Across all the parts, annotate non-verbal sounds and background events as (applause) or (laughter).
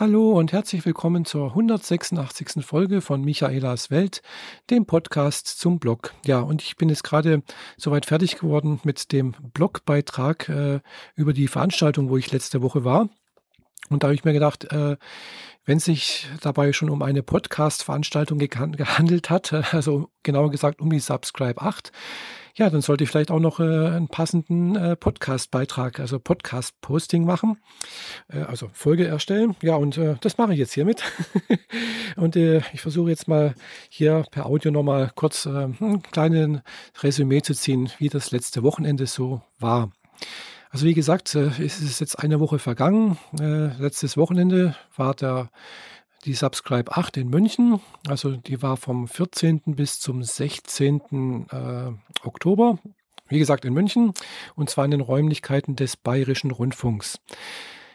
Hallo und herzlich willkommen zur 186. Folge von Michaelas Welt, dem Podcast zum Blog. Ja, und ich bin jetzt gerade soweit fertig geworden mit dem Blogbeitrag äh, über die Veranstaltung, wo ich letzte Woche war. Und da habe ich mir gedacht, äh, wenn sich dabei schon um eine Podcast-Veranstaltung gehandelt hat, (laughs) also genauer gesagt um die Subscribe 8, ja, dann sollte ich vielleicht auch noch äh, einen passenden äh, Podcast-Beitrag, also Podcast-Posting machen, äh, also Folge erstellen. Ja, und äh, das mache ich jetzt hiermit. (laughs) und äh, ich versuche jetzt mal hier per Audio nochmal kurz äh, ein kleines Resümee zu ziehen, wie das letzte Wochenende so war. Also wie gesagt, es ist jetzt eine Woche vergangen. letztes Wochenende war der die Subscribe 8 in München. Also die war vom 14. bis zum 16. Äh, Oktober. Wie gesagt, in München und zwar in den Räumlichkeiten des Bayerischen Rundfunks.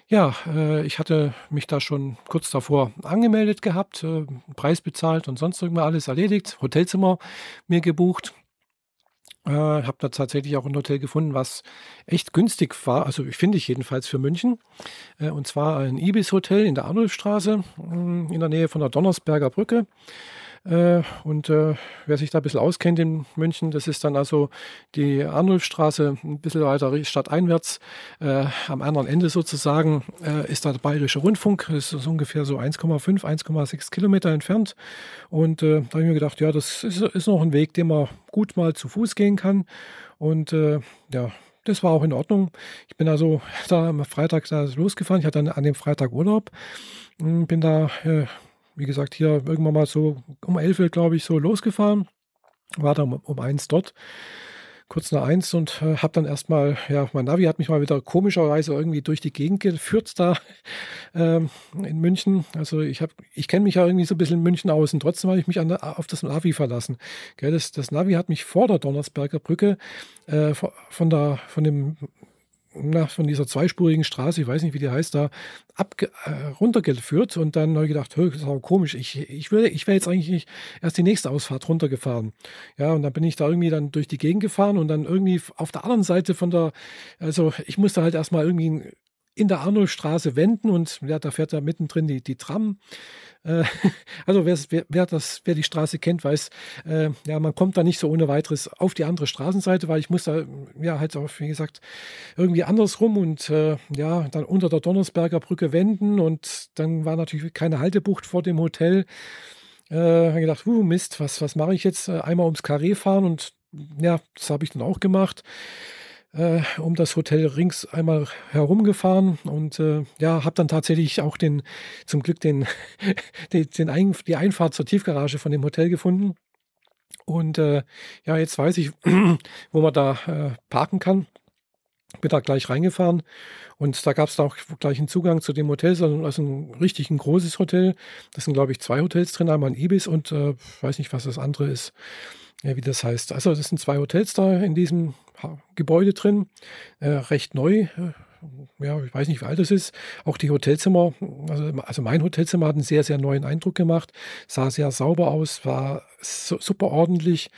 Ja, äh, ich hatte mich da schon kurz davor angemeldet gehabt, äh, Preis bezahlt und sonst irgendwas alles erledigt, Hotelzimmer mir gebucht. Äh, habe da tatsächlich auch ein Hotel gefunden, was echt günstig war. Also ich finde ich jedenfalls für München. Äh, und zwar ein Ibis Hotel in der Arnulfstraße mm, in der Nähe von der Donnersberger Brücke. Äh, und äh, wer sich da ein bisschen auskennt in München, das ist dann also die Arnulfstraße, ein bisschen weiter stadteinwärts. Äh, am anderen Ende sozusagen ist da der Bayerische Rundfunk. Das ist ungefähr so 1,5, 1,6 Kilometer entfernt. Und da habe ich mir gedacht, ja, das ist, ist, noch ein Weg, den man gut mal zu Fuß gehen kann. Und äh, ja, das war auch in Ordnung. Ich bin also (laughs) da am Freitag da losgefahren. Ich hatte dann an dem Freitag Urlaub. Bin da äh, wie gesagt, hier irgendwann mal so um 11 glaube ich, so losgefahren. War dann um, um eins dort, kurz nach eins und äh, habe dann erstmal, ja, mein Navi hat mich mal wieder komischerweise irgendwie durch die Gegend geführt da (laughs) ähm, in München. Also ich habe, ich kenne mich ja irgendwie so ein bisschen in München aus und trotzdem habe ich mich an, auf das Navi verlassen. Gell, das, das Navi hat mich vor der Donnersberger Brücke äh, von, der, von dem na, von dieser zweispurigen Straße, ich weiß nicht, wie die heißt, da ab, äh, runtergeführt und dann habe ich gedacht, das ist aber komisch, ich, ich, würde, ich wäre jetzt eigentlich erst die nächste Ausfahrt runtergefahren. Ja, und dann bin ich da irgendwie dann durch die Gegend gefahren und dann irgendwie auf der anderen Seite von der, also ich musste halt erstmal irgendwie in der Arnoldstraße wenden und ja, da fährt da mittendrin die, die Tram. Äh, (laughs) also wer, wer, das, wer die Straße kennt, weiß, äh, ja, man kommt da nicht so ohne weiteres auf die andere Straßenseite, weil ich muss da ja halt auch, wie gesagt, irgendwie andersrum und äh, ja, dann unter der Donnersberger Brücke wenden und dann war natürlich keine Haltebucht vor dem Hotel. Äh, habe gedacht, uh, Mist, was, was mache ich jetzt? Äh, einmal ums Karree fahren und ja, das habe ich dann auch gemacht äh, um das Hotel rings einmal herumgefahren und äh, ja, habe dann tatsächlich auch den, zum Glück den, (laughs) den, den Ein, die Einfahrt zur Tiefgarage von dem Hotel gefunden. Und äh, ja, jetzt weiß ich, (clears throat) wo man da äh, parken kann. Bin da gleich reingefahren und da gab es auch gleich einen Zugang zu dem Hotel, also ein richtig ein großes Hotel. Das sind, glaube ich, zwei Hotels drin, einmal ein Ibis und äh, weiß nicht, was das andere ist wie das heißt. Also das sind zwei Hotels da in diesem Gebäude drin, äh, recht neu. Äh, ja, ich weiß nicht, wie alt das ist. Auch die Hotelzimmer, also, also, mein Hotelzimmer hat einen sehr, sehr neuen Eindruck gemacht. Sah sehr sauber aus, war so, super ordentlich.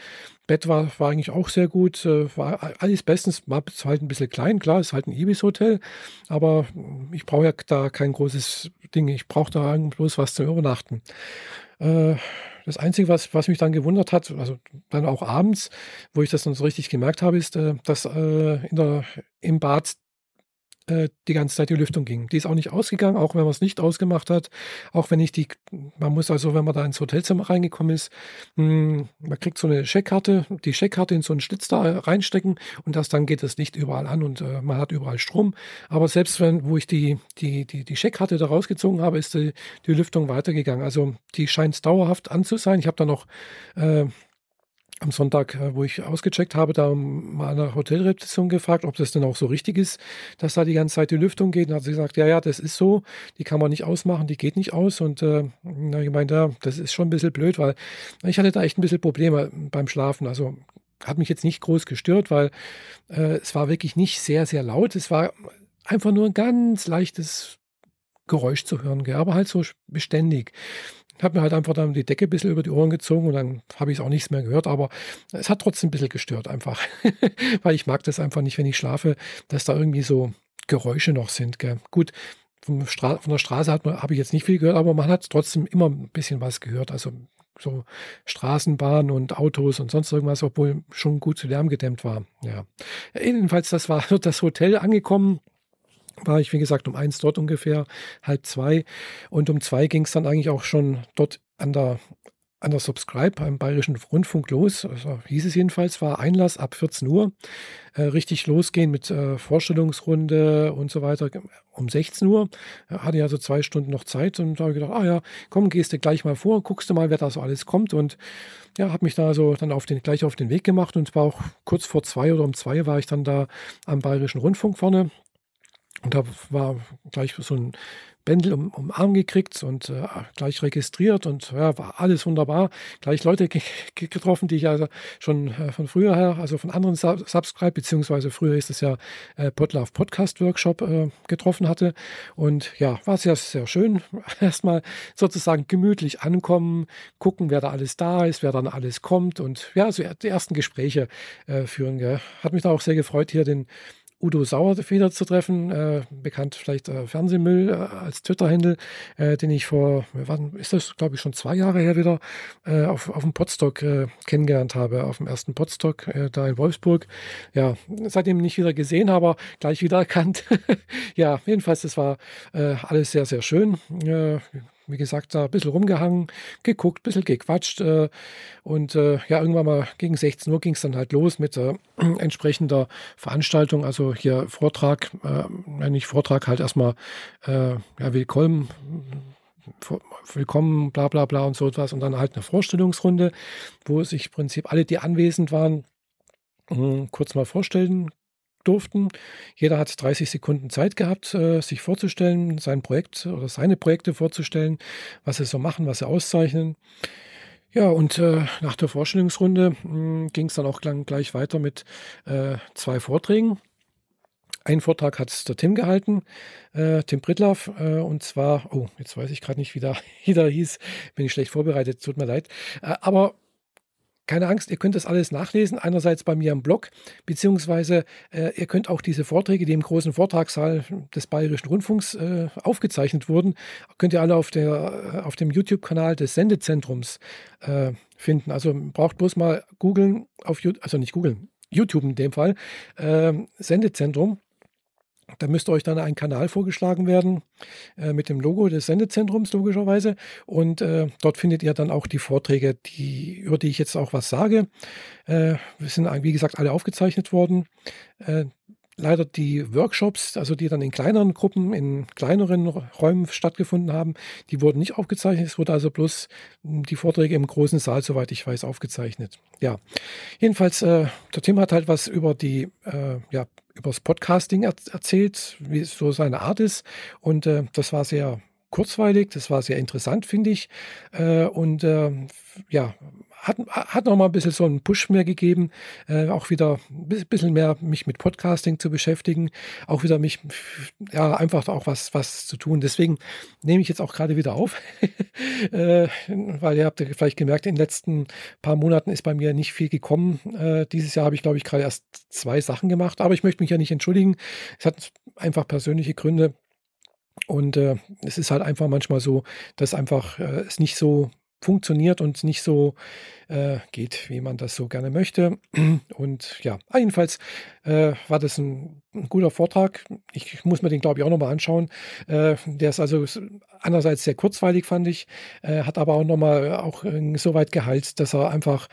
Bett war, war eigentlich auch sehr gut, äh, war alles bestens, war halt ein bisschen klein, klar, ist halt ein Ibis-Hotel, aber ich brauche ja da kein großes Ding, ich brauche da bloß was zum Übernachten. Äh, das Einzige, was, was mich dann gewundert hat, also dann auch abends, wo ich das dann so richtig gemerkt habe, ist, äh, dass äh, in der, im Bad äh, die ganze Zeit die Lüftung ging. Die ist auch nicht ausgegangen, auch wenn man es nicht ausgemacht hat. Auch wenn ich die, man muss also, wenn man da ins Hotelzimmer reingekommen ist, mh, hm, man kriegt so eine Scheckkarte, die Scheckkarte in so einen Schlitz da reinstecken und das dann geht das Licht überall an und äh, man hat überall Strom. Aber selbst wenn, wo ich die, die, die, die Scheckkarte da rausgezogen habe, ist die, die Lüftung weitergegangen. Also die scheint dauerhaft an zu sein. Ich habe da noch äh, am Sonntag, äh, wo ich ausgecheckt habe, da mal der Hotelrezeption gefragt, ob das denn auch so richtig ist, dass da die ganze Zeit die Lüftung geht. Und hat sie gesagt, ja, ja, das ist so, die kann man nicht ausmachen, die geht nicht aus. Und äh, na, ich meine, ja, das ist schon ein bisschen blöd, weil ich hatte da echt ein bisschen Probleme beim Schlafen. Also hat mich jetzt nicht groß gestört, weil äh, es war wirklich nicht sehr, sehr laut. Es war einfach nur ein ganz leichtes Geräusch zu hören, aber halt so beständig habe mir halt einfach dann die Decke ein bisschen über die Ohren gezogen und dann habe ich es auch nichts mehr gehört, aber es hat trotzdem ein bisschen gestört einfach, (laughs) weil ich mag das einfach nicht, wenn ich schlafe, dass da irgendwie so Geräusche noch sind. Gell. Gut, Stra von der Straße habe ich jetzt nicht viel gehört, aber man hat trotzdem immer ein bisschen was gehört. Also so Straßenbahnen und Autos und sonst irgendwas, obwohl schon gut zu Lärm gedämmt war. Ja. Jedenfalls, das war (laughs) das Hotel angekommen war ich, wie gesagt, um eins dort ungefähr, halb zwei. Und um zwei ging es dann eigentlich auch schon dort an der, an der Subscribe beim Bayerischen Rundfunk los. Also hieß es jedenfalls, war Einlass ab 14 Uhr. Äh, richtig losgehen mit äh, Vorstellungsrunde und so weiter um 16 Uhr. Hatte ja so zwei Stunden noch Zeit und da habe ich gedacht, ah ja, komm, gehst du gleich mal vor, guckst du mal, wer da so alles kommt. Und ja, habe mich da so dann auf den, gleich auf den Weg gemacht und zwar auch kurz vor zwei oder um zwei war ich dann da am Bayerischen Rundfunk vorne. Und da war gleich so ein Bändel um, um Arm gekriegt und äh, gleich registriert und ja, war alles wunderbar. Gleich Leute getroffen, die ich ja schon äh, von früher her, also von anderen Sub Subscribe, beziehungsweise früher ist es ja äh, Podlove Podcast Workshop äh, getroffen hatte. Und ja, war sehr, sehr schön. (laughs) Erstmal sozusagen gemütlich ankommen, gucken, wer da alles da ist, wer dann alles kommt und ja, so die ersten Gespräche äh, führen. Gell. Hat mich da auch sehr gefreut, hier den Udo Sauerfeder zu treffen, äh, bekannt vielleicht äh, Fernsehmüll äh, als Twitter-Händel, äh, den ich vor, wann ist das, glaube ich, schon zwei Jahre her wieder äh, auf, auf dem Podstock äh, kennengelernt habe, auf dem ersten Podstock da in Wolfsburg. Ja, seitdem nicht wieder gesehen, aber gleich wieder erkannt. (laughs) ja, jedenfalls, das war alles sehr, sehr schön wie gesagt, da ein bisschen rumgehangen, geguckt, ein bisschen gequatscht. Äh, und äh, ja, irgendwann mal gegen 16 Uhr ging es dann halt los mit äh, (clears throat) entsprechender Veranstaltung. Also hier Vortrag, äh, nicht Vortrag, halt erstmal äh, ja, willkommen. Willkommen, bla bla bla und so etwas. Und dann halt eine Vorstellungsrunde, wo sich im Prinzip alle, die anwesend waren, kurz mal vorstellen durften. Jeder hat 30 Sekunden Zeit gehabt, äh, sich vorzustellen, sein Projekt oder seine Projekte vorzustellen, was sie so machen, was sie auszeichnen. Ja, und äh, nach der Vorstellungsrunde hm, ging es dann auch gleich weiter mit äh, zwei Vorträgen. Einen Vortrag hat der Tim gehalten, äh, Tim Brittlaff, äh, und zwar, oh, jetzt weiß ich gerade nicht, wie der, (laughs) wie der hieß, bin ich schlecht vorbereitet, tut mir leid. Äh, aber keine Angst, ihr könnt das alles nachlesen, einerseits bei mir im Blog, beziehungsweise äh, ihr könnt auch diese Vorträge, die im großen Vortragssaal des Bayerischen Rundfunks äh, aufgezeichnet wurden, könnt ihr alle auf, der, äh, auf dem YouTube-Kanal des Sendezentrums äh, finden. Also braucht bloß mal googeln, also nicht googeln, YouTube in dem Fall, ähm, Sendezentrum da müsste euch dann ein Kanal vorgeschlagen werden äh, mit dem Logo des Sendezentrums logischerweise. Und äh, dort findet ihr dann auch die Vorträge, die, über die ich jetzt auch was sage. Äh, wir sind, wie gesagt, alle aufgezeichnet worden. Leider die Workshops, also die dann in kleineren Gruppen, in kleineren Räumen stattgefunden haben, die wurden nicht aufgezeichnet. Es wurde also bloß hm, die Vorträge im großen Saal, soweit ich weiß, aufgezeichnet. Ja, jedenfalls, äh, der Tim hat halt was über die, äh, ja, übers Podcasting er erzählt, wie es so seine Art ist. Und äh, das war sehr kurzweilig, das war sehr interessant, finde ich. Äh, und äh, ja, hat, hat noch mal ein bisschen so einen Push mehr gegeben, äh, auch wieder ein bisschen mehr mich mit Podcasting zu beschäftigen, auch wieder mich, ja, einfach auch was, was zu tun. Deswegen nehme ich jetzt auch gerade wieder auf, (laughs) äh, weil ihr habt vielleicht gemerkt, in den letzten paar Monaten ist bei mir nicht viel gekommen. Äh, dieses Jahr habe ich, glaube ich, gerade erst zwei Sachen gemacht, aber ich möchte mich ja nicht entschuldigen. Es hat einfach persönliche Gründe. Und äh, es ist halt einfach manchmal so, dass einfach äh, es nicht so funktioniert und nicht so äh, geht, wie man das so gerne möchte. (clears throat) Und ja, jedenfalls äh, war das ein, ein, guter Vortrag. Ich muss mir den, glaube ich, auch nochmal anschauen. Äh, der ist also einerseits sehr kurzweilig, fand ich, äh, hat aber auch nochmal auch äh, so weit geheilt, dass er einfach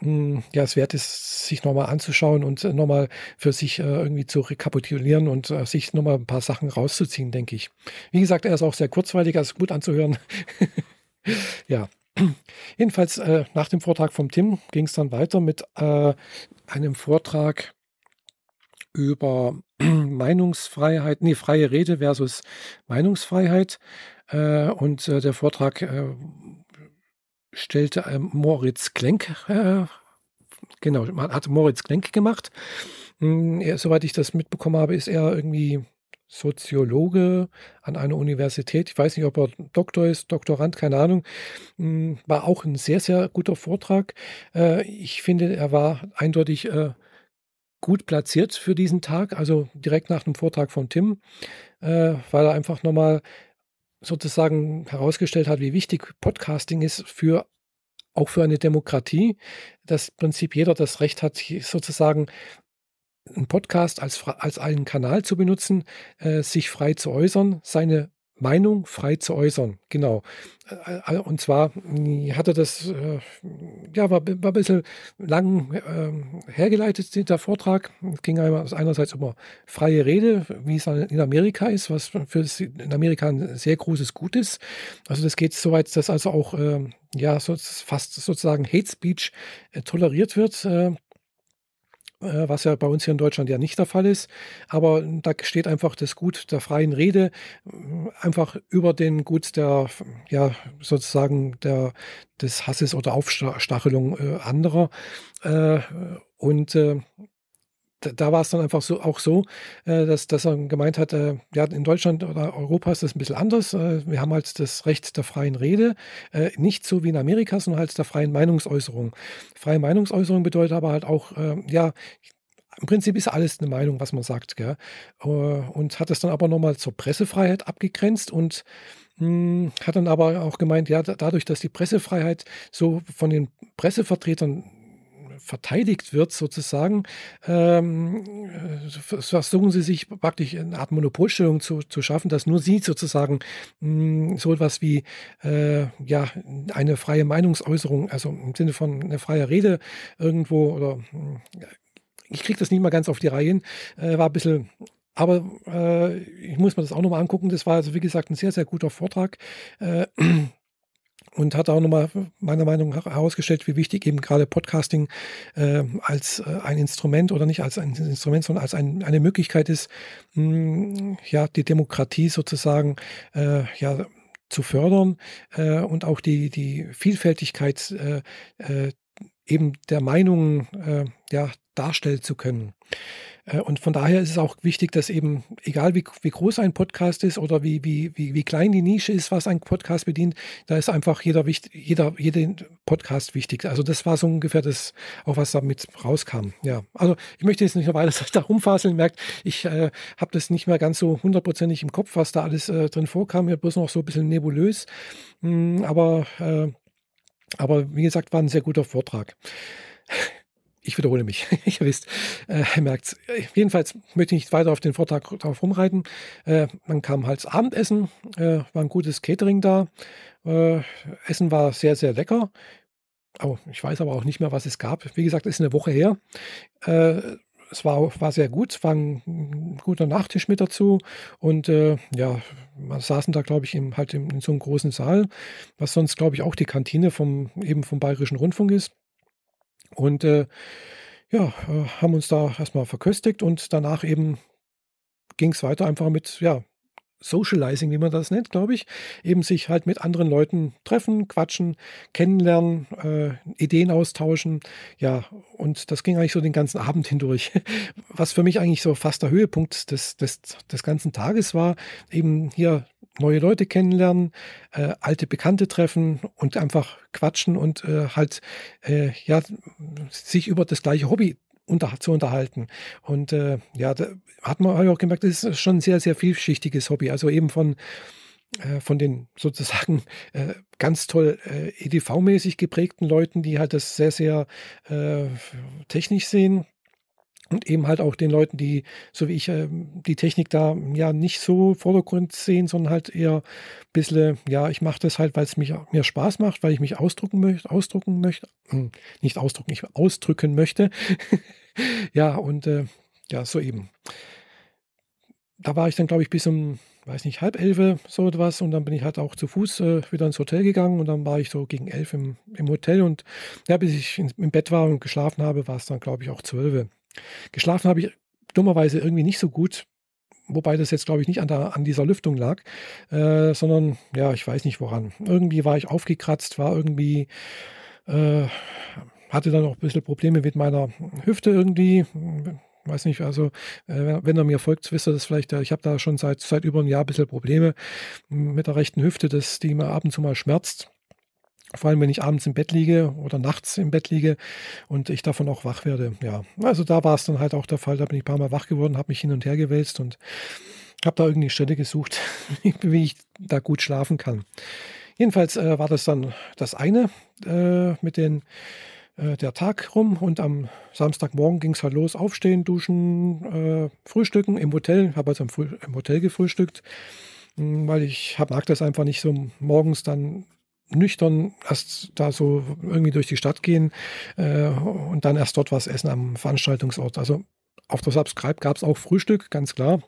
mh, hm, ja, es wert ist, sich nochmal anzuschauen und äh, nochmal für sich irgendwie zu rekapitulieren und sich nochmal ein paar Sachen rauszuziehen, denke ich. Wie gesagt, er ist auch sehr kurzweilig, also gut anzuhören. (laughs) ja, Jedenfalls äh, nach dem Vortrag vom Tim ging es dann weiter mit äh, einem Vortrag über (clears throat) Meinungsfreiheit, nee, freie Rede versus Meinungsfreiheit. Äh, und äh, der Vortrag äh, stellte ähm, Moritz Klenk, äh, genau, hat Moritz Klenk gemacht. Hm, er, soweit ich das mitbekommen habe, ist er irgendwie Soziologe an einer Universität. Ich weiß nicht, ob er Doktor ist, Doktorand, keine Ahnung. Hm, war auch ein sehr, sehr guter Vortrag. Äh, ich finde, er war eindeutig äh, gut platziert für diesen Tag, also direkt nach dem Vortrag von Tim, äh, weil er einfach nochmal sozusagen herausgestellt hat, wie wichtig Podcasting ist für auch für eine Demokratie, dass im Prinzip jeder das Recht hat, sozusagen einen Podcast als, als einen Kanal zu benutzen, äh, sich frei zu äußern, seine Meinung frei zu äußern. Genau. Äh, äh, und zwar hatte das, äh, ja, war, war ein bisschen lang äh, hergeleitet, der Vortrag. Es ging einerseits um freie Rede, wie es in Amerika ist, was für in Amerika ein sehr großes Gut ist. Also das geht so weit, dass also auch, äh, ja, fast sozusagen Hate Speech äh, toleriert wird äh, was ja bei uns hier in Deutschland ja nicht der Fall ist. Aber da steht einfach das Gut der freien Rede äh, einfach über den Gut der, ja, sozusagen der, des Hasses oder Aufstachelung äh, anderer. Äh, und da war es dann einfach so auch so, äh, dass, dass er gemeint hat, äh, ja, in Deutschland oder Europa ist das ein bisschen anders. Äh, wir haben halt das Recht der freien Rede, äh, nicht so wie in Amerika, sondern halt der freien Meinungsäußerung. Freie Meinungsäußerung bedeutet aber halt auch, äh, ja, im Prinzip ist alles eine Meinung, was man sagt, gell? Äh, und hat es dann aber nochmal zur Pressefreiheit abgegrenzt und mh, hm, hat dann aber auch gemeint, ja, dadurch, dass die Pressefreiheit so von den Pressevertretern verteidigt wird, sozusagen, ähm, versuchen sie sich praktisch eine Art Monopolstellung zu, zu schaffen, dass nur sie sozusagen mh, hm, so etwas wie äh, ja, eine freie Meinungsäußerung, also im Sinne von eine freie Rede irgendwo oder hm, ich kriege das nicht mal ganz auf die Reihe hin, äh, war ein bisschen aber äh, ich muss mir das auch nochmal angucken. Das war also, wie gesagt, ein sehr, sehr guter Vortrag. Äh, und hat auch nochmal meiner Meinung nach herausgestellt, wie wichtig eben gerade Podcasting äh, als äh, ein Instrument oder nicht als ein Instrument, sondern als ein, eine Möglichkeit ist, mh, hm, ja, die Demokratie sozusagen äh, ja, zu fördern äh, und auch die, die Vielfältigkeit äh, äh, eben der Meinungen ja, darstellen zu können. Äh, und von daher ist es auch wichtig, dass eben, egal wie, wie groß ein Podcast ist oder wie, wie, wie, wie klein die Nische ist, was ein Podcast bedient, da ist einfach jeder, jeder, jeder Podcast wichtig. Also das war so ungefähr das, auch was damit rauskam. Ja, also ich möchte jetzt nicht noch weiter (laughs) da rumfaseln, merkt, ich äh, habe das nicht mehr ganz so hundertprozentig im Kopf, was da alles äh, drin vorkam, mir bloß noch so ein bisschen nebulös. Mm, aber, äh, aber wie gesagt, war ein sehr guter Vortrag ich wiederhole mich. (laughs) Ihr wisst, äh, ihr merkt Jedenfalls möchte ich nicht weiter auf den Vortrag drauf rumreiten. Äh, man kam halt Abendessen, äh, war ein gutes Catering da. Äh, Essen war sehr, sehr lecker. Oh, ich weiß aber auch nicht mehr, was es gab. Wie gesagt, ist eine Woche her. Äh, es war, war sehr gut, es war ein guter Nachtisch mit dazu und äh, ja, wir saßen da, glaube ich, im, halt in, in so einem großen Saal, was sonst, glaube ich, auch die Kantine vom, eben vom Bayerischen Rundfunk ist. Und äh, ja, äh, haben uns da erstmal verköstigt und danach eben ging es weiter einfach mit, ja, Socializing, wie man das nennt, glaube ich. Eben sich halt mit anderen Leuten treffen, quatschen, kennenlernen, äh, Ideen austauschen. Ja, und das ging eigentlich so den ganzen Abend hindurch. (laughs) Was für mich eigentlich so fast der Höhepunkt des, des, des ganzen Tages war, eben hier neue Leute kennenlernen, äh, alte Bekannte treffen und einfach quatschen und äh, halt äh, ja sich über das gleiche Hobby unter, zu unterhalten. Und äh, ja, da hat man auch gemerkt, das ist schon ein sehr, sehr vielschichtiges Hobby. Also eben von äh, von den sozusagen äh, ganz toll äh, EDV-mäßig geprägten Leuten, die halt das sehr, sehr äh, technisch sehen, und eben halt auch den Leuten, die, so wie ich, ähm, die Technik da ja nicht so Vordergrund sehen, sondern halt eher ein bisschen, ja, ich mache das halt, weil es mich, mir Spaß macht, weil ich mich ausdrucken möchte, ausdrucken möchte, hm, nicht ausdrucken, ich ausdrücken möchte. (laughs) ja, und äh, ja, so eben. Da war ich dann, glaube ich, bis um, weiß nicht, halb elf so etwas und dann bin ich halt auch zu Fuß äh, wieder ins Hotel gegangen und dann war ich so gegen elf im, im Hotel und ja, bis ich in, im Bett war und geschlafen habe, war es dann, glaube ich, auch zwölf. Geschlafen habe ich dummerweise irgendwie nicht so gut, wobei das jetzt, glaube ich, nicht an, der, an dieser Lüftung lag, äh, sondern ja, ich weiß nicht woran. Irgendwie war ich aufgekratzt, war irgendwie, äh, hatte dann auch ein bisschen Probleme mit meiner Hüfte irgendwie. Weiß nicht, also äh, wenn er mir folgt, wisst ihr das vielleicht. Ich habe da schon seit, seit über einem Jahr ein bisschen Probleme mit der rechten Hüfte, dass die mir ab und zu mal schmerzt. Vor allem, wenn ich abends im Bett liege oder nachts im Bett liege und ich davon auch wach werde. Ja, also da war es dann halt auch der Fall. Da bin ich ein paar Mal wach geworden, habe mich hin und her gewälzt und habe da irgendwie Stelle gesucht, (laughs) wie ich da gut schlafen kann. Jedenfalls äh, war das dann das eine äh, mit den äh, der Tag rum und am Samstagmorgen ging es halt los, aufstehen, duschen, äh, frühstücken im Hotel. Habe also im, im, Hotel gefrühstückt, hm, weil ich hab, mag das einfach nicht so morgens dann nüchtern erst da so irgendwie durch die Stadt gehen äh, und dann erst dort was essen am Veranstaltungsort. Also auf der Subscribe gab es auch Frühstück, ganz klar.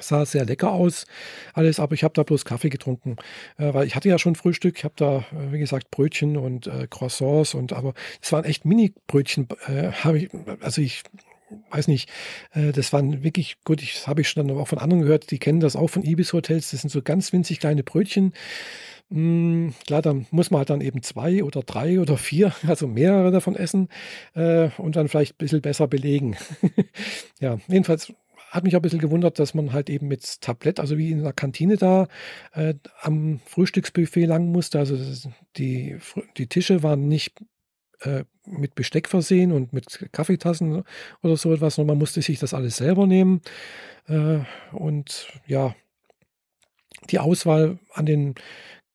Sah sehr lecker aus, alles, aber ich habe da bloß Kaffee getrunken, äh, weil ich hatte ja schon Frühstück. Ich habe da, äh, wie gesagt, Brötchen und äh, Croissants und aber es waren echt Mini-Brötchen. Äh, ich, also ich weiß nicht, äh, das waren wirklich gut. Ich habe ich schon auch von anderen gehört, die kennen das auch von Ibis Hotels. Das sind so ganz winzig kleine Brötchen. Mm, klar, dann muss man halt dann eben zwei oder drei oder vier, (laughs) also mehrere davon essen äh, und dann vielleicht ein bisschen besser belegen. (laughs) ja, jedenfalls hat mich auch ein bisschen gewundert, dass man halt eben mit Tablett, also wie in der Kantine da, äh, am Frühstücksbuffet lang musste. Also die, die Tische waren nicht äh, mit Besteck versehen und mit Kaffeetassen oder so etwas, sondern man musste sich das alles selber nehmen. Äh, und ja, die Auswahl an den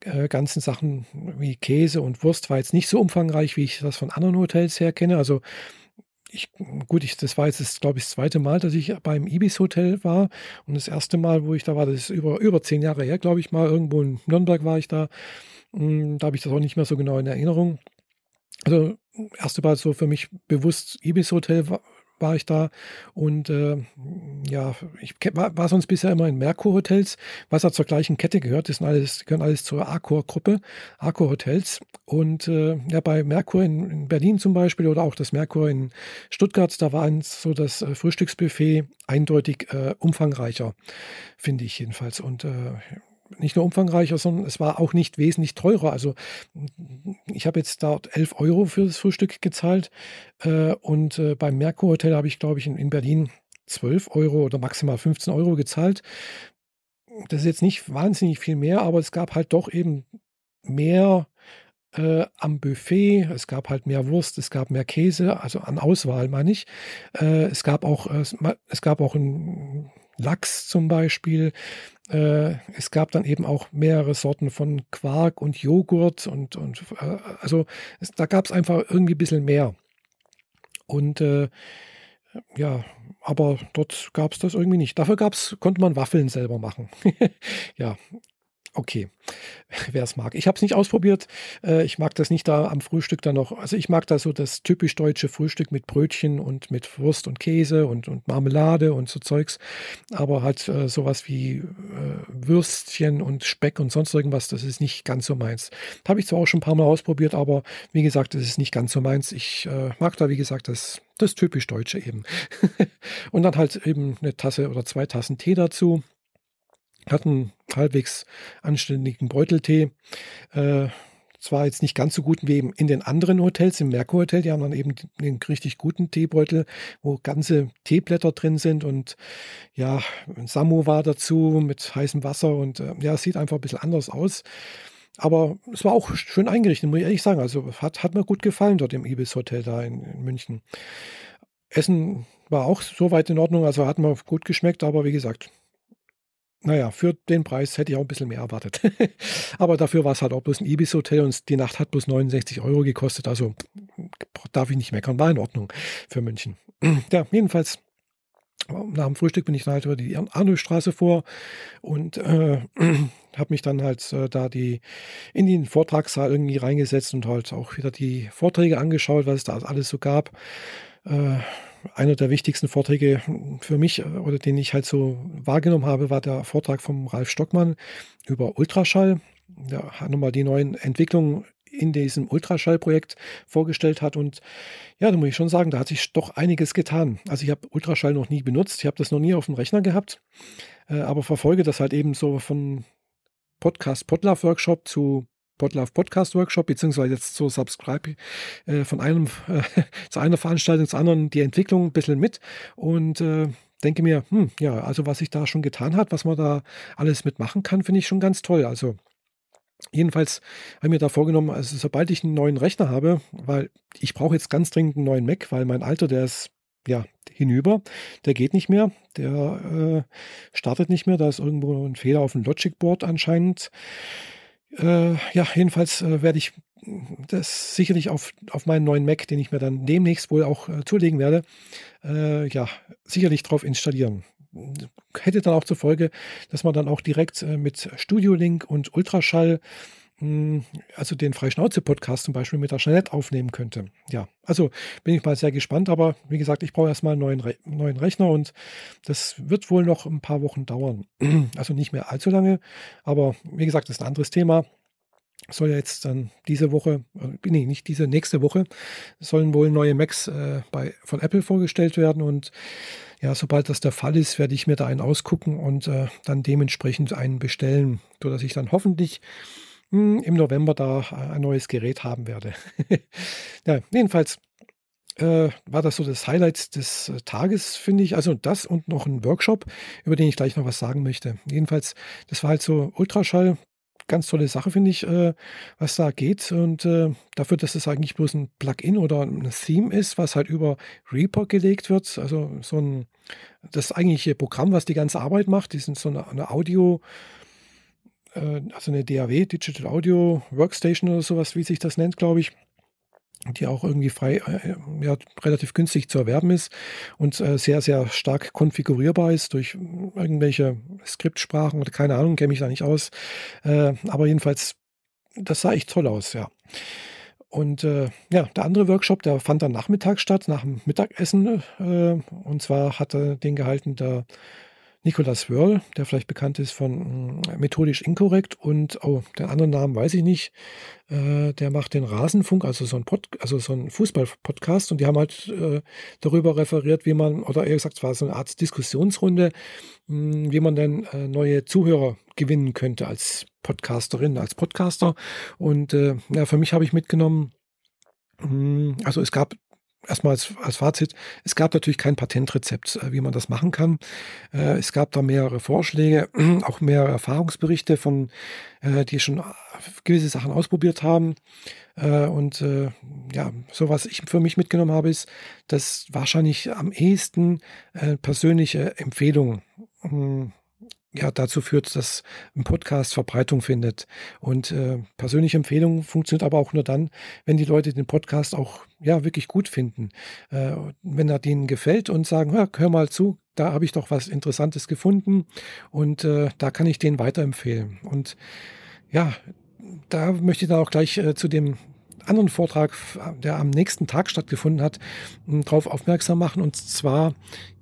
äh, ganzen Sachen wie Käse und Wurst war jetzt nicht so umfangreich, wie ich das von anderen Hotels her kenne. Also ich, gut, ich, das war jetzt, glaube ich, das zweite Mal, dass ich beim Ibis Hotel war. Und das erste Mal, wo ich da war, das ist über, über zehn Jahre her, glaube ich mal. Irgendwo in Nürnberg war ich da. Hm, da habe ich das auch nicht mehr so genau in Erinnerung. Also, erste Mal so für mich bewusst Ibis Hotel war, ich da und äh, ja, ich war, war, sonst bisher immer in Merkur Hotels, was ja zur gleichen Kette gehört. Das sind alles, gehören alles zur Accor-Gruppe, Accor Hotels. Und äh, ja, bei Merkur in, in, Berlin zum Beispiel oder auch das Merkur in Stuttgart, da war so das äh, Frühstücksbuffet eindeutig äh, umfangreicher, finde ich jedenfalls. Und äh, nicht nur umfangreicher, sondern es war auch nicht wesentlich teurer. Also ich habe jetzt dort 11 Euro für das Frühstück gezahlt äh, und äh, beim Merkur Hotel habe ich, glaube ich, in, in, Berlin 12 Euro oder maximal 15 Euro gezahlt. Das ist jetzt nicht wahnsinnig viel mehr, aber es gab halt doch eben mehr äh, am Buffet. Es gab halt mehr Wurst, es gab mehr Käse, also an Auswahl meine ich. Äh, es gab auch, äh, es gab auch ein Lachs zum Beispiel. Äh, es gab dann eben auch mehrere Sorten von Quark und Joghurt und, und äh, also es, da gab es einfach irgendwie ein bisschen mehr. Und äh, ja, aber dort gab es das irgendwie nicht. Dafür gab's, konnte man Waffeln selber machen. (laughs) ja, okay, (laughs) wer es mag. Ich habe es nicht ausprobiert. Äh, ich mag das nicht da am Frühstück dann noch. Also ich mag da so das typisch deutsche Frühstück mit Brötchen und mit Wurst und Käse und, und Marmelade und so Zeugs. Aber halt äh, sowas wie äh, Würstchen und Speck und sonst irgendwas, das ist nicht ganz so meins. Habe ich zwar auch schon ein paar Mal ausprobiert, aber wie gesagt, das ist nicht ganz so meins. Ich mag da, wie gesagt, das, das typisch Deutsche eben. (laughs) und dann halt eben eine Tasse oder zwei Tassen Tee dazu hatten halbwegs anständigen Beuteltee. Äh, zwar jetzt nicht ganz so gut wie eben in den anderen Hotels, im Merkur Hotel, die haben dann eben einen richtig guten Teebeutel, wo ganze Teeblätter drin sind und ja, ein Samovar dazu mit heißem Wasser und äh, ja, es sieht einfach ein bisschen anders aus. Aber es war auch schön eingerichtet, muss ich ehrlich sagen. Also hat, hat mir gut gefallen dort im Ibis Hotel da in, in München. Essen war auch soweit in Ordnung, also hat mir gut geschmeckt, aber wie gesagt, naja, für den Preis hätte ich auch ein bisschen mehr erwartet. (laughs) Aber dafür war es halt auch bloß ein Ibis-Hotel und die Nacht hat bloß 69 Euro gekostet. Also darf ich nicht meckern, war in Ordnung für München. (clears throat) Ja, jedenfalls nach dem Frühstück bin ich dann halt über die Arnulfstraße vor und äh, (clears throat) habe mich dann halt äh, da die in den Vortragssaal irgendwie reingesetzt und halt auch wieder die Vorträge angeschaut, was es da alles so gab. Äh, einer der wichtigsten Vorträge für mich oder den ich halt so wahrgenommen habe, war der Vortrag vom Ralf Stockmann über Ultraschall. Der hat nochmal die neuen Entwicklungen in diesem Ultraschallprojekt vorgestellt hat. Und ja, da muss ich schon sagen, da hat sich doch einiges getan. Also ich habe Ultraschall noch nie benutzt, ich habe das noch nie auf dem Rechner gehabt, äh, aber verfolge das halt eben so von Podcast Podlove Workshop zu Podlove Podcast Workshop, beziehungsweise jetzt so Subscribe äh, von einem äh, (laughs) zu einer Veranstaltung zur anderen die Entwicklung ein bisschen mit und äh, denke mir, hm, ja, also was sich da schon getan hat, was man da alles mitmachen kann, finde ich schon ganz toll. Also Jedenfalls habe ich mir da vorgenommen, also sobald ich einen neuen Rechner habe, weil ich brauche jetzt ganz dringend einen neuen Mac, weil mein alter, der ist ja hinüber, der geht nicht mehr, der äh, startet nicht mehr, da ist irgendwo ein Fehler auf dem Logic Board anscheinend. Äh, ja, jedenfalls äh, werde ich das sicherlich auf, auf meinen neuen Mac, den ich mir dann demnächst wohl auch äh, zulegen werde, äh, ja, sicherlich drauf installieren. Hätte dann auch zur Folge, dass man dann auch direkt äh, mit Studio Link und Ultraschall, also den Freischnauze-Podcast zum Beispiel mit der Jeanette aufnehmen könnte. Ja, also bin ich mal sehr gespannt, aber wie gesagt, ich brauche erstmal einen neuen, Re neuen Rechner und das wird wohl noch ein paar Wochen dauern. (clears throat) Also nicht mehr allzu lange, aber wie gesagt, das ist ein anderes Thema soll ja jetzt dann diese Woche, äh, nee, nicht diese nächste Woche, sollen wohl neue Macs äh, bei, von Apple vorgestellt werden und ja, sobald das der Fall ist, werde ich mir da einen ausgucken und äh, dann dementsprechend einen bestellen, sodass ich dann hoffentlich hm, im November da ein neues Gerät haben werde. (laughs) ja, jedenfalls äh, war das so das Highlight des äh, Tages, finde ich. Also das und noch ein Workshop, über den ich gleich noch was sagen möchte. Jedenfalls, das war halt so Ultraschall, ganz tolle Sache, finde ich, äh, was da geht. Und äh, dafür, dass es eigentlich bloß ein Plugin oder ein Theme ist, was halt über Reaper gelegt wird, also so ein, das eigentliche Programm, was die ganze Arbeit macht, die sind so eine, eine Audio, äh, also eine DAW, Digital Audio Workstation oder sowas, wie sich das nennt, glaube ich die auch irgendwie frei, äh, ja, relativ günstig zu erwerben ist und äh, sehr, sehr stark konfigurierbar ist durch irgendwelche Skriptsprachen oder keine Ahnung, kenne mich da nicht aus. Äh, aber jedenfalls, das sah echt toll aus, ja. Und äh, ja, der andere Workshop, der fand dann nachmittags statt, nach dem Mittagessen. Äh, und zwar hatte den gehalten der Nicolas Wörl, der vielleicht bekannt ist von äh, Methodisch Inkorrekt und, oh, den anderen Namen weiß ich nicht, äh, der macht den Rasenfunk, also so ein, Pod, also so ein Fußball-Podcast und die haben halt äh, darüber referiert, wie man, oder eher gesagt, es war so eine Art Diskussionsrunde, mh, hm, wie man denn äh, neue Zuhörer gewinnen könnte als Podcasterin, als Podcaster. Und äh, ja, für mich habe ich mitgenommen, hm, also es gab erstmal als, als Fazit, es gab natürlich kein Patentrezept, äh, wie man das machen kann. Äh, es gab da mehrere Vorschläge, (clears throat) auch mehrere Erfahrungsberichte von, äh, die schon gewisse Sachen ausprobiert haben. Und ja, so was ich für mich mitgenommen habe, ist, dass wahrscheinlich am ehesten persönliche Empfehlungen hm, ja, dazu führt, dass ein Podcast Verbreitung findet. Und äh, persönliche Empfehlungen funktioniert aber auch nur dann, wenn die Leute den Podcast auch ja wirklich gut finden. Äh, wenn er denen gefällt und sagen, hör, hör mal zu, da habe ich doch was Interessantes gefunden und äh, da kann ich den weiterempfehlen. Und ja, da möchte ich dann auch gleich äh, zu dem anderen Vortrag, der am nächsten Tag stattgefunden hat, darauf aufmerksam machen. Und zwar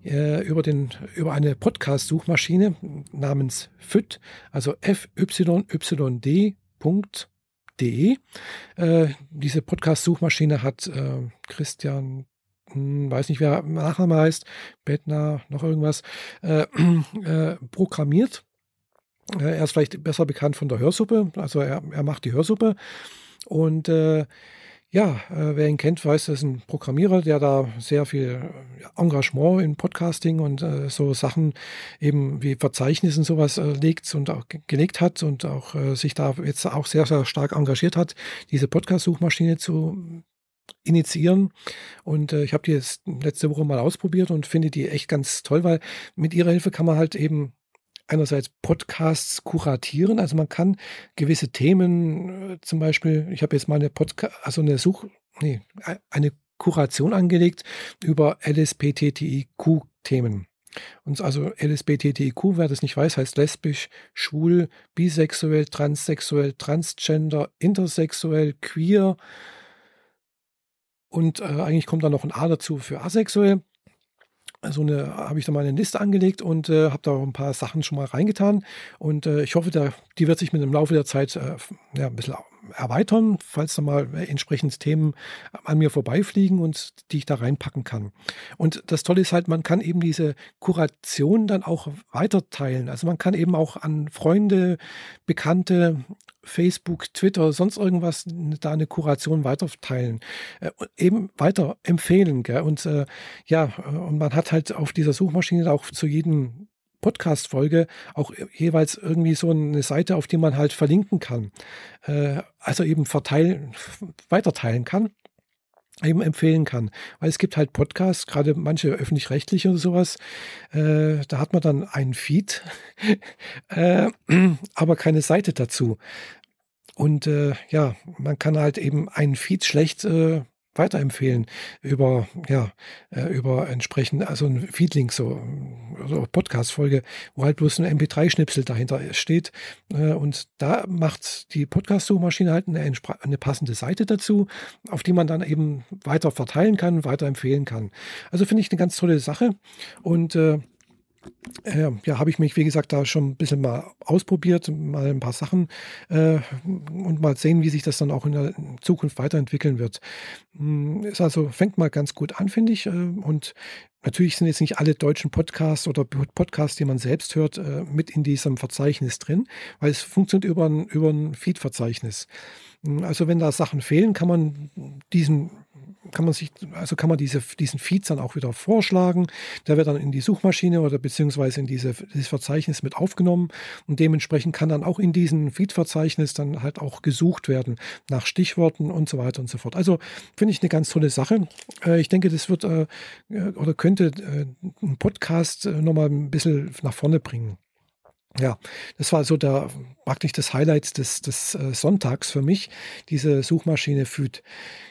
äh, über, den, über eine Podcast-Suchmaschine namens FYD, also fyyd.de. Äh, diese Podcast-Suchmaschine hat äh, Christian hm, weiß nicht, wer Nachname heißt, Bettner, noch irgendwas, äh, äh, programmiert. Äh, er ist vielleicht besser bekannt von der Hörsuppe, also er, er macht die Hörsuppe und äh, ja, äh, wer ihn kennt, weiß, das ist ein Programmierer, der da sehr viel Engagement in Podcasting und äh, so Sachen eben wie Verzeichnissen sowas äh, legt und auch gelegt hat und auch äh, sich da jetzt auch sehr, sehr stark engagiert hat, diese Podcast-Suchmaschine zu initiieren. Und äh, ich habe die jetzt letzte Woche mal ausprobiert und finde die echt ganz toll, weil mit ihrer Hilfe kann man halt eben einerseits Podcasts kuratieren. Also man kann gewisse Themen, äh, zum Beispiel, ich habe jetzt mal eine Podcast, also eine Such, nee, eine Kuration angelegt über LSBTTIQ-Themen. Und also LSBTTIQ, wer das nicht weiß, heißt lesbisch, schwul, bisexuell, transsexuell, transgender, intersexuell, queer. Und äh, eigentlich kommt da noch ein A dazu für asexuell so eine, habe ich da mal eine Liste angelegt und äh, habe da auch ein paar Sachen schon mal reingetan. Und äh, ich hoffe, da, die wird sich mit dem Laufe der Zeit äh, ja, ein bisschen erweitern, falls da mal entsprechend Themen an mir vorbeifliegen und die ich da reinpacken kann. Und das Tolle ist halt, man kann eben diese Kuration dann auch weiterteilen. Also man kann eben auch an Freunde, Bekannte, Facebook, Twitter, sonst irgendwas da eine Kuration weiterteilen, äh, eben weiter empfehlen. Gell? Und äh, ja, und man hat halt auf dieser Suchmaschine auch zu jedem Podcast-Folge auch jeweils irgendwie so eine Seite, auf die man halt verlinken kann. Äh, also eben verteilen, weiterteilen kann eben empfehlen kann. Weil es gibt halt Podcasts, gerade manche öffentlich-rechtliche oder sowas, äh, da hat man dann einen Feed, (laughs) äh, aber keine Seite dazu. Und äh, ja, man kann halt eben einen Feed schlecht äh, weiterempfehlen über, ja, äh, über entsprechend, also ein Feedlink, so, so Podcast-Folge, wo halt bloß ein MP3-Schnipsel dahinter steht. Äh, und da macht die Podcast-Suchmaschine halt eine, eine passende Seite dazu, auf die man dann eben weiter verteilen kann, weiterempfehlen kann. Also finde ich eine ganz tolle Sache. Und äh, äh, ja, habe ich mich, wie gesagt, da schon ein bisschen mal ausprobiert, mal ein paar Sachen äh, und mal sehen, wie sich das dann auch in der Zukunft weiterentwickeln wird. Hm, ist also, fängt mal ganz gut an, finde ich. Äh, und natürlich sind jetzt nicht alle deutschen Podcasts oder Podcasts, die man selbst hört, äh, mit in diesem Verzeichnis drin, weil es funktioniert über ein, über ein Feed-Verzeichnis. Hm, also wenn da Sachen fehlen, kann man diesen kann man sich, also kann man diese, diesen Feed dann auch wieder vorschlagen. Der wird dann in die Suchmaschine oder beziehungsweise in diese, dieses Verzeichnis mit aufgenommen und dementsprechend kann dann auch in diesem Feed-Verzeichnis dann halt auch gesucht werden nach Stichworten und so weiter und so fort. Also finde ich eine ganz tolle Sache. Äh, ich denke, das wird äh, oder könnte äh, einen Podcast nochmal ein bisschen nach vorne bringen. Ja, das war so der praktisch das Highlight des, des äh, Sonntags für mich, diese Suchmaschine Füd.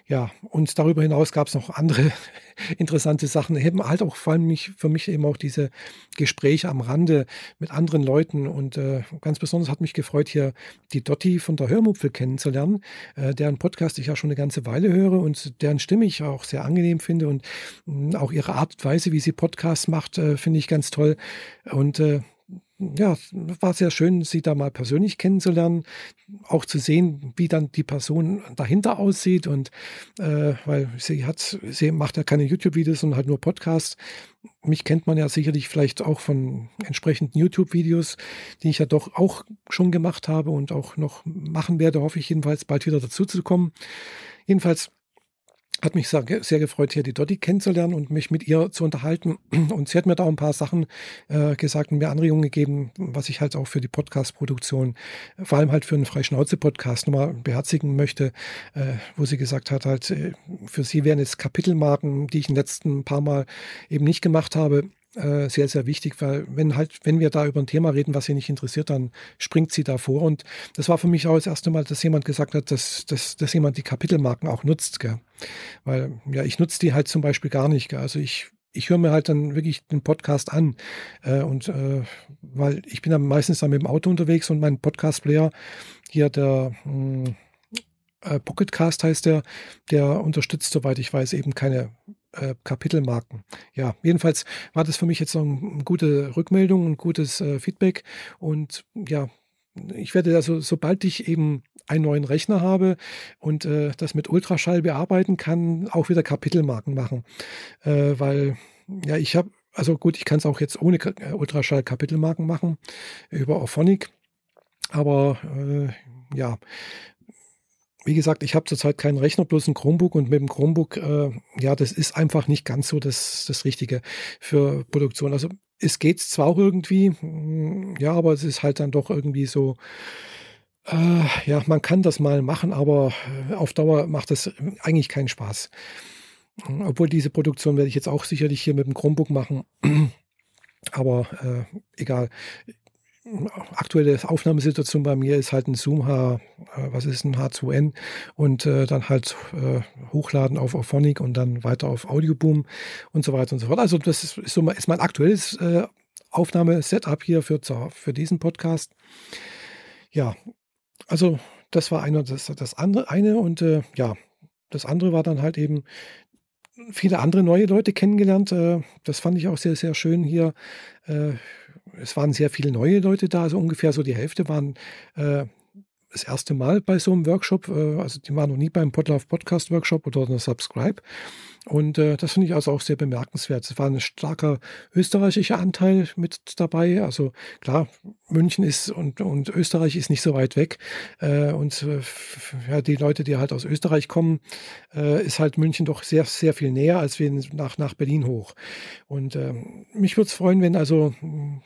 Ja, und darüber hinaus gab es noch andere (laughs) interessante Sachen. Eben halt auch vor allem mich, für mich eben auch diese Gespräche am Rande mit anderen Leuten. Und äh, ganz besonders hat mich gefreut, hier die Dotti von der Hörmupfel kennenzulernen, äh, deren Podcast ich ja schon eine ganze Weile höre und deren Stimme ich auch sehr angenehm finde. Und mh, auch ihre Art und Weise, wie sie Podcasts macht, äh, finde ich ganz toll. Und äh, ja, war sehr schön, sie da mal persönlich kennenzulernen, auch zu sehen, wie dann die Person dahinter aussieht und äh, weil sie hat, sie macht ja keine YouTube-Videos, sondern halt nur Podcasts. Mich kennt man ja sicherlich vielleicht auch von entsprechenden YouTube-Videos, die ich ja doch auch schon gemacht habe und auch noch machen werde, hoffe ich jedenfalls bald wieder dazu zu kommen. Jedenfalls hat mich sehr, sehr gefreut, hier die Dotti kennenzulernen und mich mit ihr zu unterhalten. (clears throat) Und sie hat mir da auch ein paar Sachen äh, gesagt und mir Anregungen gegeben, was ich halt auch für die Podcast-Produktion, vor allem halt für einen Freischnauze-Podcast nochmal beherzigen möchte, äh, wo sie gesagt hat, halt, äh, für sie wären es Kapitelmarken, die ich in den letzten paar Mal eben nicht gemacht habe, äh, sehr, sehr wichtig, weil wenn halt, wenn wir da über ein Thema reden, was sie nicht interessiert, dann springt sie da vor. Und das war für mich auch das erste Mal, dass jemand gesagt hat, dass, dass, dass jemand die Kapitelmarken auch nutzt. Gell? Weil ja, ich nutze die halt zum Beispiel gar nicht. Gell? Also ich ich höre mir halt dann wirklich den Podcast an. Äh, und äh, weil ich bin dann meistens dann mit dem Auto unterwegs und mein Podcast-Player hier, der hm, äh, Pocketcast heißt der, der unterstützt, soweit ich weiß, eben keine äh, Kapitelmarken. Ja, jedenfalls war das für mich jetzt noch eine gute Rückmeldung, ein gutes äh, Feedback. Und ja, ich werde also, sobald ich eben einen neuen Rechner habe und äh, das mit Ultraschall bearbeiten kann, auch wieder Kapitelmarken machen. Äh, weil, ja, ich habe, also gut, ich kann es auch jetzt ohne äh, Ultraschall Kapitelmarken machen über Orphonic. Aber äh, ja, wie gesagt, ich habe zurzeit keinen Rechner, bloß ein Chromebook und mit dem Chromebook, äh, ja, das ist einfach nicht ganz so das, das Richtige für Produktion. Also es geht zwar auch irgendwie, mm, ja, aber es ist halt dann doch irgendwie so, äh, ja, man kann das mal machen, aber äh, auf Dauer macht das eigentlich keinen Spaß. Obwohl diese Produktion werde ich jetzt auch sicherlich hier mit dem Chromebook machen. (clears throat) Aber äh, egal aktuelle Aufnahmesituation bei mir ist halt ein Zoom H, äh, was ist ein H2N und äh, dann halt äh, hochladen auf Auphonic und dann weiter auf Audioboom und so weiter und so fort. Also das ist, so, ist mein aktuelles äh, Aufnahmesetup hier für, für diesen Podcast. Ja, also das war einer, das, das andere eine und äh, ja, das andere war dann halt eben viele andere neue Leute kennengelernt. Äh, das fand ich auch sehr, sehr schön hier es waren sehr viele neue Leute da, also ungefähr so die Hälfte waren äh, das erste Mal bei so einem Workshop. Äh, also die waren noch nie beim Podlove Podcast Workshop oder einer Subscribe. Und äh, das finde ich also auch sehr bemerkenswert. Es war ein starker österreichischer Anteil mit dabei. Also klar, München ist und, und Österreich ist nicht so weit weg. Äh, und äh, ja, die Leute, die halt aus Österreich kommen, äh, ist halt München doch sehr, sehr viel näher als wir nach, nach Berlin hoch. Und äh, mich würde es freuen, wenn also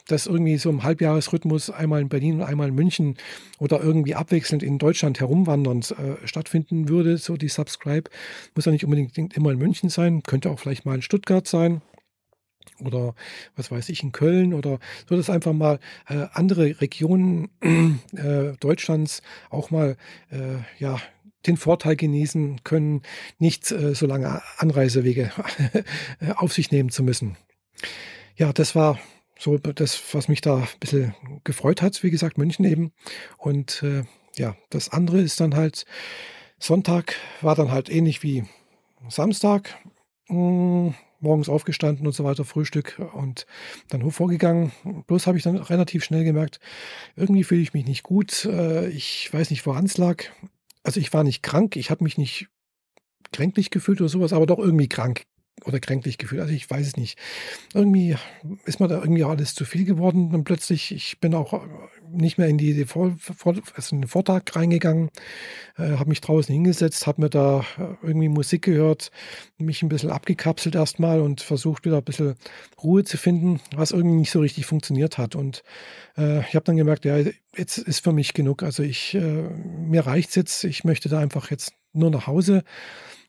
das irgendwie so im Halbjahresrhythmus einmal in Berlin und einmal in München oder irgendwie abwechselnd in Deutschland herumwandernd äh, stattfinden würde, so die Subscribe. Muss ja nicht unbedingt immer in München sein, könnte auch vielleicht mal in Stuttgart sein oder was weiß ich in Köln oder so, dass einfach mal äh, andere Regionen äh, Deutschlands auch mal äh, ja den Vorteil genießen können, nicht äh, so lange Anreisewege (laughs) auf sich nehmen zu müssen. Ja, das war so das, was mich da ein bisschen gefreut hat, wie gesagt, München eben. Und äh, ja, das andere ist dann halt, Sonntag war dann halt ähnlich wie Samstag. Mh, hm, morgens aufgestanden und so weiter, Frühstück und dann vorgegangen. Bloß habe ich dann relativ schnell gemerkt, irgendwie fühle ich mich nicht gut. Äh, ich weiß nicht, woran es lag. Also ich war nicht krank, ich habe mich nicht kränklich gefühlt oder sowas, aber doch irgendwie krank oder kränklich gefühlt. Also ich weiß es nicht. Irgendwie ist mir da irgendwie alles zu viel geworden. Und plötzlich, ich bin auch nicht mehr in die, Vor, Vor, also in den Vortrag reingegangen, äh, habe mich draußen hingesetzt, habe mir da äh, irgendwie Musik gehört, mich ein bisschen abgekapselt erstmal und versucht wieder ein bisschen Ruhe zu finden, was irgendwie nicht so richtig funktioniert hat. Und äh, ich habe dann gemerkt, ja, jetzt ist für mich genug. Also ich, äh, mir reicht's jetzt. Ich möchte da einfach jetzt nur nach Hause.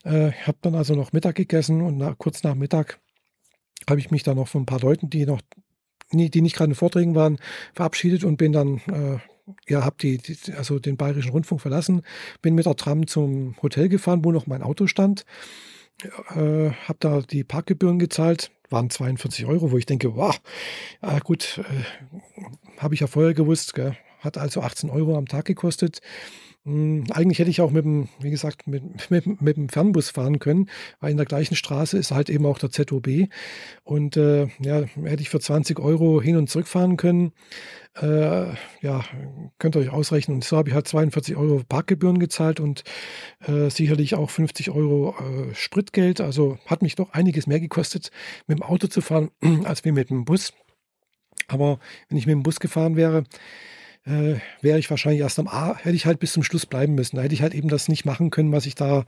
Äh, ich habe dann also noch Mittag gegessen und nach, kurz nach Mittag habe ich mich dann noch von ein paar Leuten, die noch, die nicht gerade in Vorträgen waren, verabschiedet und bin dann, äh, ja, habe die, die, also den Bayerischen Rundfunk verlassen, bin mit der Tram zum Hotel gefahren, wo noch mein Auto stand, äh, habe da die Parkgebühren gezahlt, waren 42 Euro, wo ich denke, wow, äh, gut, äh, habe ich ja vorher gewusst, gell? hat also 18 Euro am Tag gekostet. Hm, eigentlich hätte ich auch mit dem, wie gesagt, mit, mit, mit dem Fernbus fahren können, weil in der gleichen Straße ist halt eben auch der ZOB. Und äh, ja, hätte ich für 20 Euro hin und zurück fahren können. Äh, ja, könnt ihr euch ausrechnen. Und so habe ich halt 42 Euro Parkgebühren gezahlt und äh, sicherlich auch 50 Euro äh, Spritgeld. Also hat mich doch einiges mehr gekostet, mit dem Auto zu fahren, (clears throat) als wie mit dem Bus. Aber wenn ich mit dem Bus gefahren wäre, äh, wäre ich wahrscheinlich erst am A, hätte ich halt bis zum Schluss bleiben müssen. Da hätte ich halt eben das nicht machen können, was ich da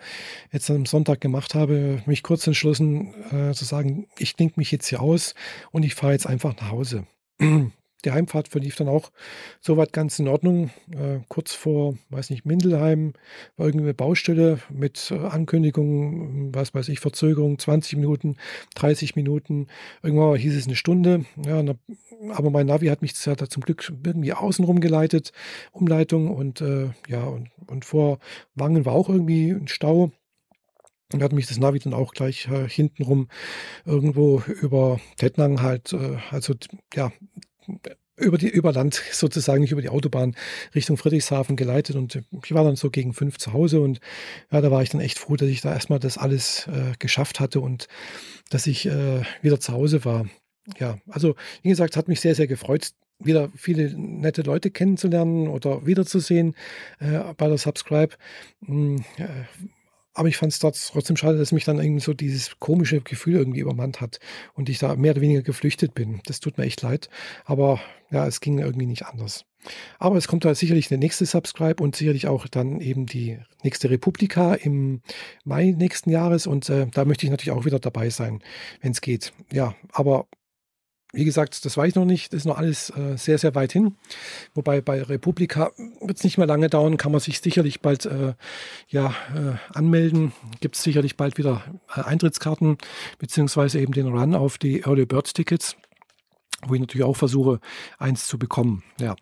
jetzt am Sonntag gemacht habe, mich kurz entschlossen äh, zu sagen, ich denke mich jetzt hier aus und ich fahre jetzt einfach nach Hause. (clears throat) Die Heimfahrt verlief dann auch soweit ganz in Ordnung. Äh, kurz vor, weiß nicht, Mindelheim war irgendeine Baustelle mit äh, Ankündigungen, was weiß ich, Verzögerung, 20 Minuten, 30 Minuten. Irgendwann hieß es eine Stunde. Ja, na, aber mein Navi hat mich hat zum Glück irgendwie außenrum geleitet, Umleitung und äh, ja, und, und vor Wangen war auch irgendwie ein Stau. Und hat mich das Navi dann auch gleich äh, hintenrum irgendwo über Tettnang halt, äh, also ja, über die über Land sozusagen, nicht über die Autobahn Richtung Friedrichshafen geleitet und ich war dann so gegen fünf zu Hause und ja, da war ich dann echt froh, dass ich da erstmal das alles äh, geschafft hatte und dass ich äh, wieder zu Hause war. Ja, also wie gesagt, hat mich sehr, sehr gefreut, wieder viele nette Leute kennenzulernen oder wiederzusehen äh, bei der Subscribe. Hm, äh, aber ich fand es trotzdem schade, dass mich dann irgendwie so dieses komische Gefühl irgendwie übermannt hat und ich da mehr oder weniger geflüchtet bin. Das tut mir echt leid. Aber ja, es ging irgendwie nicht anders. Aber es kommt da sicherlich der nächste Subscribe und sicherlich auch dann eben die nächste Republika im Mai nächsten Jahres. Und äh, da möchte ich natürlich auch wieder dabei sein, wenn es geht. Ja, aber wie gesagt, das weiß ich noch nicht. Das ist noch alles äh, sehr, sehr weit hin. Wobei bei Republika wird es nicht mehr lange dauern, kann man sich sicherlich bald äh, ja, äh, anmelden. Gibt es sicherlich bald wieder äh, Eintrittskarten, beziehungsweise eben den Run auf die Early Bird Tickets, wo ich natürlich auch versuche, eins zu bekommen. Ja.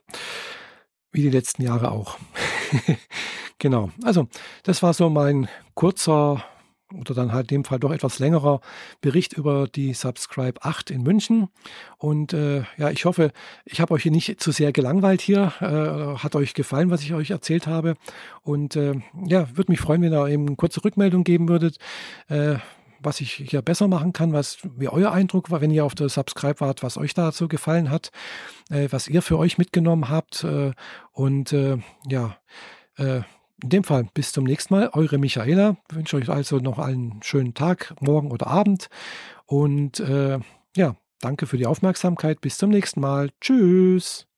Wie die letzten Jahre auch. (laughs) genau. Also, das war so mein kurzer oder dann halt in dem Fall doch etwas längerer Bericht über die Subscribe 8 in München. Und äh, ja, ich hoffe, ich habe euch hier nicht zu sehr gelangweilt hier. Äh, hat euch gefallen, was ich euch erzählt habe. Und äh, ja, würde mich freuen, wenn ihr eben kurze Rückmeldung geben würdet, äh, was ich hier besser machen kann, was wie euer Eindruck war, wenn ihr auf der Subscribe wart, was euch dazu gefallen hat, äh, was ihr für euch mitgenommen habt. Äh, und ja, in dem Fall bis zum nächsten Mal. Eure Michaela. Ich wünsche euch also noch einen schönen Tag, morgen oder Abend. Und äh, ja, danke für die Aufmerksamkeit. Bis zum nächsten Mal. Tschüss.